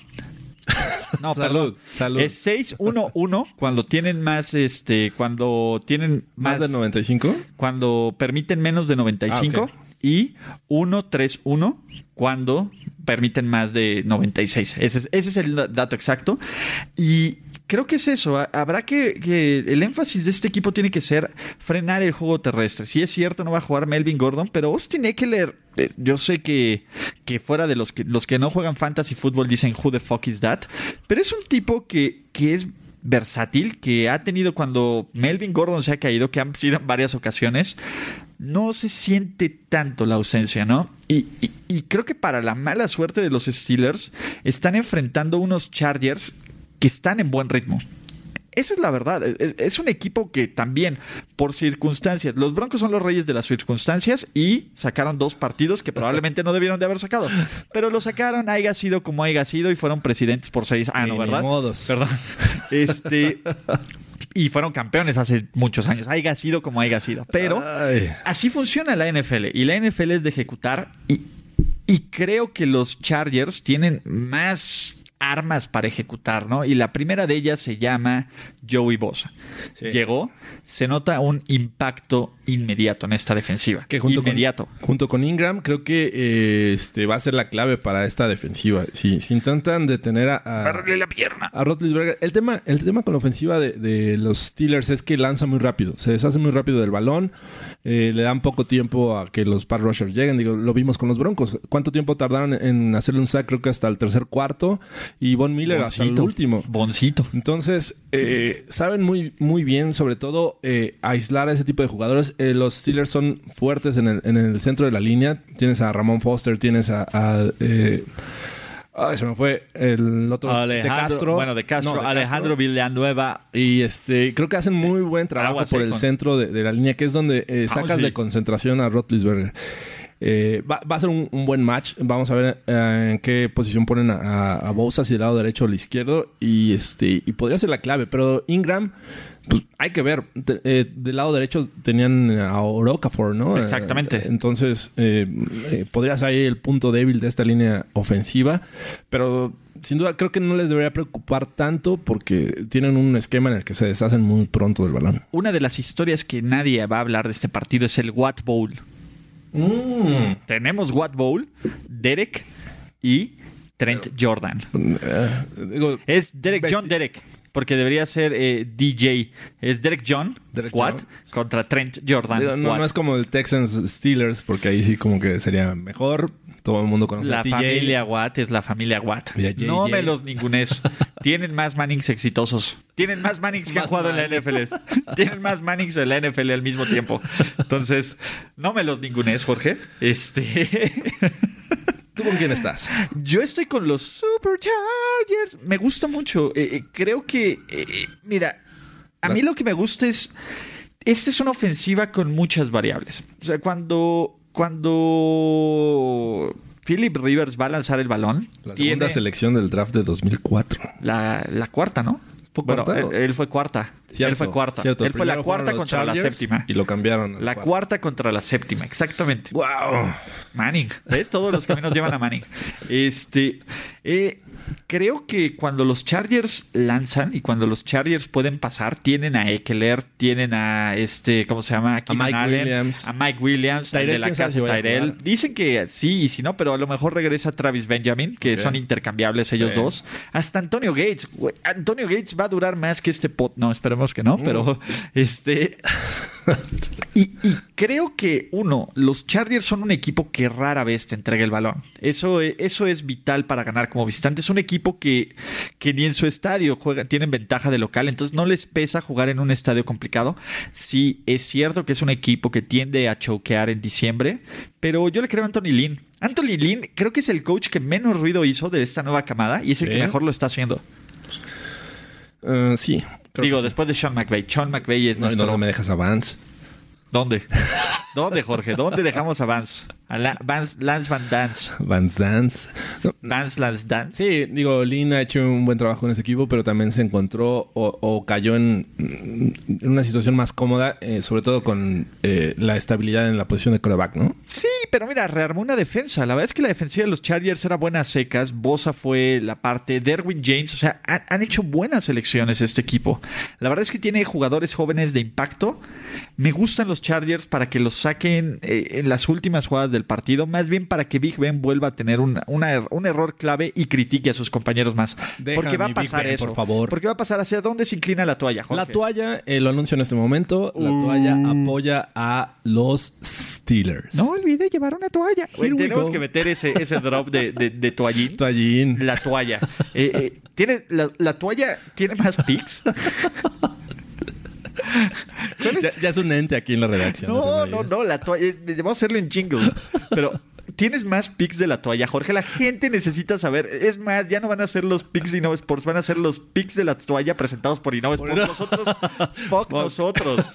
No, [laughs] salud, salud. Es 6-1-1 [laughs] cuando tienen más, este, cuando tienen más, de 95. Cuando permiten menos de 95 y 1-3-1 cuando permiten más de 96. Ese es, ese es el dato exacto. Y creo que es eso. Habrá que, El énfasis de este equipo tiene que ser frenar el juego terrestre. Si es cierto, no va a jugar Melvin Gordon, pero Austin Eckler. Eh, yo sé que, que fuera de los que, los que no juegan fantasy fútbol dicen who the fuck is that. Pero es un tipo que, que es versátil que ha tenido cuando Melvin Gordon se ha caído, que han sido en varias ocasiones, no se siente tanto la ausencia, ¿no? Y, creo que para la mala suerte de los Steelers, están enfrentando unos Chargers que están en buen ritmo. Esa es la verdad. Es, un equipo que también, por circunstancias, los Broncos son los reyes de las circunstancias y sacaron dos partidos que probablemente no debieron de haber sacado. Pero lo sacaron, haya sido como haya sido y fueron presidentes por seis. Ah, no, ¿verdad? Modos. Perdón. [laughs] Este. y fueron campeones hace muchos años. Haya sido como haya sido. Pero Ay. así funciona la NFL. Y la NFL es de ejecutar. Y, y creo que los Chargers tienen más armas para ejecutar, ¿no? Y la primera de ellas se llama Joey Bosa. Sí. Llegó, se nota un impacto inmediato en esta defensiva. Que junto inmediato. Con, junto con Ingram, creo que eh, este va a ser la clave para esta defensiva. Si, si intentan detener a, a, la pierna. a Roethlisberger. El tema, el tema con la ofensiva de, de los Steelers es que lanza muy rápido. Se deshace muy rápido del balón. Eh, le dan poco tiempo a que los pass rushers lleguen. Digo, lo vimos con los Broncos. ¿Cuánto tiempo tardaron en hacerle un sack? Creo que hasta el tercer cuarto. Y Von Miller hasta el último. Boncito. Entonces, eh, saben muy, muy bien, sobre todo, eh, aislar a ese tipo de jugadores. Eh, los Steelers son fuertes en el, en el centro de la línea. Tienes a Ramón Foster, tienes a... a, eh, ay, se me fue el otro de Castro. Bueno, de Castro. No, de Alejandro Villanueva. Y este, creo que hacen muy buen trabajo por eh, el con- centro de, de la línea, que es donde eh, sacas sí. de concentración a Rotlisberger. Eh, va, va a ser un, un buen match. Vamos a ver eh, en qué posición ponen a, a, a Bosa, si del lado derecho o el izquierdo. Y este y podría ser la clave. Pero Ingram, pues hay que ver. Te- eh, del lado derecho tenían a Orocafor, ¿no? Exactamente. Eh, entonces, eh, eh, podría ser ahí el punto débil de esta línea ofensiva. Pero sin duda creo que no les debería preocupar tanto porque tienen un esquema en el que se deshacen muy pronto del balón. Una de las historias que nadie va a hablar de este partido es el Watt Bowl. Tenemos Watt Bowl, Derek y Trent Jordan. Eh, digo, Es Derek John Derek, porque debería ser eh, DJ. Es Derek John Derek Watt John. contra Trent Jordan. no, no es como el Texans Steelers porque ahí sí como que sería mejor. Todo el mundo conoce La a familia Watt es la familia Watt. No me los ningunes. [laughs] Tienen más Mannings exitosos. Tienen más Mannings que han jugado en la NFL. Tienen más Mannings en la NFL al mismo tiempo. Entonces, no me los ningunes, Jorge. Este. [laughs] ¿Tú con quién estás? Yo estoy con los Superchargers. Me gusta mucho. Eh, eh, creo que. eh, mira, a mí lo que me gusta es. Esta es una ofensiva con muchas variables. O sea, cuando. Cuando. Philip Rivers va a lanzar el balón. La tiene segunda selección del draft de 2004. la, la cuarta, ¿no? ¿Fue Bueno, él fue cuarta. Cierto, él fue cuarta. cierto. Él fue la cuarta contra la séptima. Y lo cambiaron. La cuarta contra la séptima, exactamente. ¡Wow! Manning. ¿Ves? Todos los caminos llevan a Manning. Este. eh, creo que cuando los Chargers lanzan y cuando los Chargers pueden pasar, tienen a Eckler, tienen a este, ¿cómo se llama? Keenan Mike Allen, Williams. A Mike Williams, Tyrell, de la casa si a Tyrell. Dicen que sí y si no, pero a lo mejor regresa Travis Benjamin, que son intercambiables ellos Sí. dos. Hasta Antonio Gates. Antonio Gates va a durar más que este pot. No, que no, pero este. [laughs] Y, y creo que, uno, los Chargers son un equipo que rara vez te entrega el balón. Eso, e- eso es vital para ganar como visitante. Es un equipo que, que ni en su estadio juegan, tienen ventaja de local, entonces no les pesa jugar en un estadio complicado. Sí, es cierto que es un equipo que tiende a choquear en diciembre, pero yo le creo a Anthony Lynn. Anthony Lynn creo que es el coach que menos ruido hizo de esta nueva camada y es el que mejor lo está haciendo. Eh, sí. Digo, que sí. después de Sean McVay. Sean McVay es No, nuestro... no me dejas a Vance. ¿Dónde? [laughs] ¿Dónde, Jorge? ¿Dónde dejamos a Vance? A La- Vance Lance Van Dance. Vance Dance. No, Vance Lance Dance. Sí, digo, Lin ha hecho un buen trabajo en ese equipo, pero también se encontró o, o cayó en, en una situación más cómoda, eh, sobre todo con eh, la estabilidad en la posición de quarterback, ¿no? Sí, pero mira, rearmó una defensa. La verdad es que la defensiva de los Chargers era buena a secas. Bosa fue la parte. Derwin James. O sea, han, han hecho buenas elecciones este equipo. La verdad es que tiene jugadores jóvenes de impacto. Me gustan los Chargers para que los saquen eh, en las últimas jugadas del partido. Más bien para que Big Ben vuelva a tener un, una er- un error clave y critique a sus compañeros más. Deja Porque va a pasar Ben, eso. por favor. Porque va a pasar hacia dónde se inclina la toalla, Jorge. La toalla, eh, lo anuncio en este momento, la Uh. toalla apoya a los Steelers. No olvide llevar una toalla. Güey, Here we tenemos go. que meter ese, ese drop de, de, de toallín. Toallín. La toalla. Eh, eh, ¿tiene, la, la toalla tiene más pics? [laughs] Ya, ya es un ente aquí en la redacción. No, no, no, la toalla. es- Vamos a hacerlo en jingle. Pero, tienes más picks de la toalla, Jorge. La gente necesita saber. Es más, ya no van a ser los picks de Innova Sports, van a ser los picks de la toalla presentados por Innova Sports. Nosotros, fuck nosotros.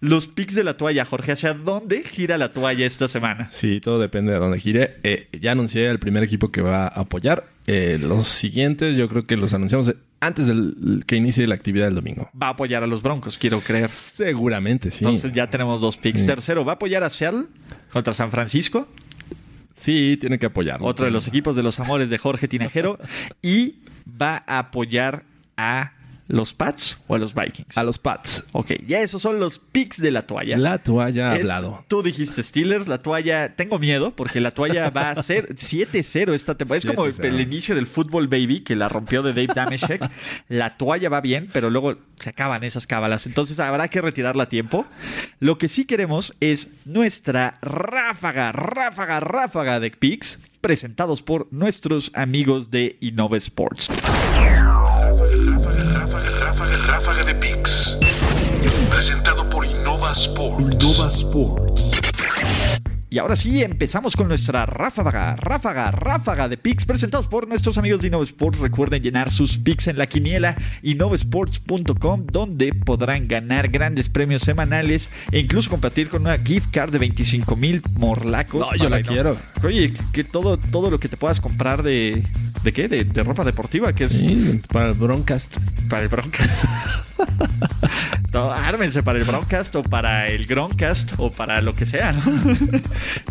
Los picks de la toalla, Jorge. ¿Hacia dónde gira la toalla esta semana? Sí, todo depende de dónde gire. Eh, ya anuncié el primer equipo que va a apoyar. Eh, los siguientes, yo creo que los anunciamos antes del que inicie la actividad del domingo. Va a apoyar a los Broncos, quiero creer. Seguramente, sí. Entonces ya tenemos dos picks. Tercero, va a apoyar a Seattle contra San Francisco. Sí, tiene que apoyarlo. Otro de los equipos de los amores de Jorge Tinajero. [laughs] y va a apoyar a los Pats o a los Vikings. A los Pats. Ok, ya esos son los picks de la toalla. La toalla ha Es- hablado. Tú dijiste Steelers, la toalla. Tengo miedo porque la toalla [laughs] va a ser 7-0 esta temporada. Es como el, 7-0. el inicio del fútbol baby que la rompió de Dave Dameshek. [laughs] la toalla va bien, pero luego se acaban esas cábalas. Entonces habrá que retirarla a tiempo. Lo que sí queremos es nuestra ráfaga, ráfaga, ráfaga de picks presentados por nuestros amigos de Innova Sports. Ráfaga, de Pix. Presentado por Innova Sports. Innova Sports. Y ahora sí, empezamos con nuestra ráfaga, ráfaga, ráfaga de picks presentados por nuestros amigos de Innova Sports. Recuerden llenar sus picks en la quiniela innovasports.com, donde podrán ganar grandes premios semanales e incluso compartir con una gift card de 25 mil morlacos. No, yo la quiero. Oye, que todo, todo lo que te puedas comprar de. ¿De qué? De, de ropa deportiva, que es Sí, para el Broncast. para el Broncast. [laughs] No, ármense para el Broncast o para el Groncast o para lo que sea, ¿no?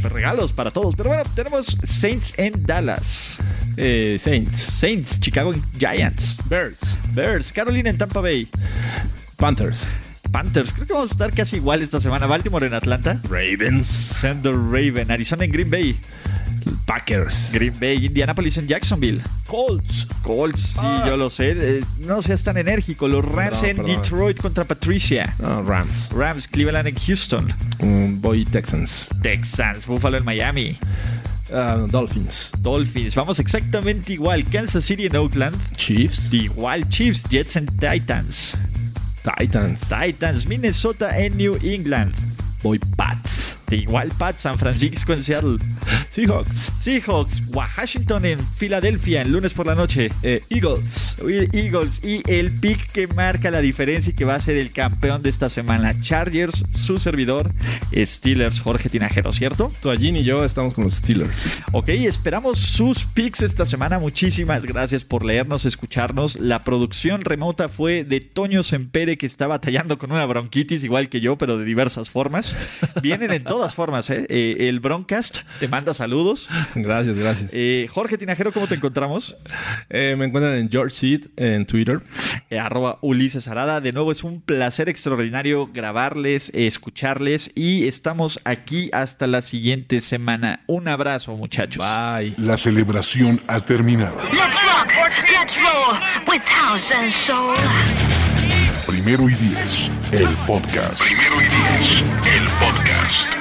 [laughs] Regalos para todos. Pero bueno, tenemos Saints en Dallas. Eh, Saints. Saints, Chicago Giants. Bears. Bears, Carolina en Tampa Bay. Panthers. Panthers, creo que vamos a estar casi igual esta semana. Baltimore en Atlanta. Ravens. Sender Raven, Arizona en Green Bay. Packers. Green Bay, Indianapolis en Jacksonville. Colts. Colts, sí, yo lo sé. Eh, no seas tan enérgico. Los Rams en perdón. Detroit contra Patricia. Ah, Rams. Rams, Cleveland en Houston. Mm, Voy Texans. Texans, Buffalo en Miami. Ah, Dolphins. Dolphins, vamos exactamente igual. Kansas City en Oakland. Chiefs. Igual Chiefs, Jets en Titans. Titans. Titans, Minnesota en New England. Voy Pats. Igual Pats, San Francisco en Seattle. Seahawks. Seahawks, Washington en Filadelfia en lunes por la noche. Eh, Eagles. Eagles y el pick que marca la diferencia y que va a ser el campeón de esta semana. Chargers, su servidor, Steelers, Jorge Tinajero, ¿cierto? Toallín y yo estamos con los Steelers. Ok, esperamos sus picks esta semana. Muchísimas gracias por leernos, escucharnos. La producción remota fue de Toño Sempere, que está batallando con una bronquitis, igual que yo, pero de diversas formas. Vienen en [laughs] todas formas, ¿eh? Eh, el Broncast te manda saludos. [laughs] Gracias, gracias. Eh, Jorge Tinajero, ¿cómo te encontramos? Eh, me encuentran en George Seed en Twitter. Eh, arroba Ulises Arada. De nuevo, es un placer extraordinario grabarles, escucharles y estamos aquí hasta la siguiente semana. Un abrazo, muchachos. Bye. La celebración ha terminado. Let's rock, let's roll with house and soul. Primero y diez, el podcast. Primero y diez, el podcast.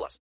plus.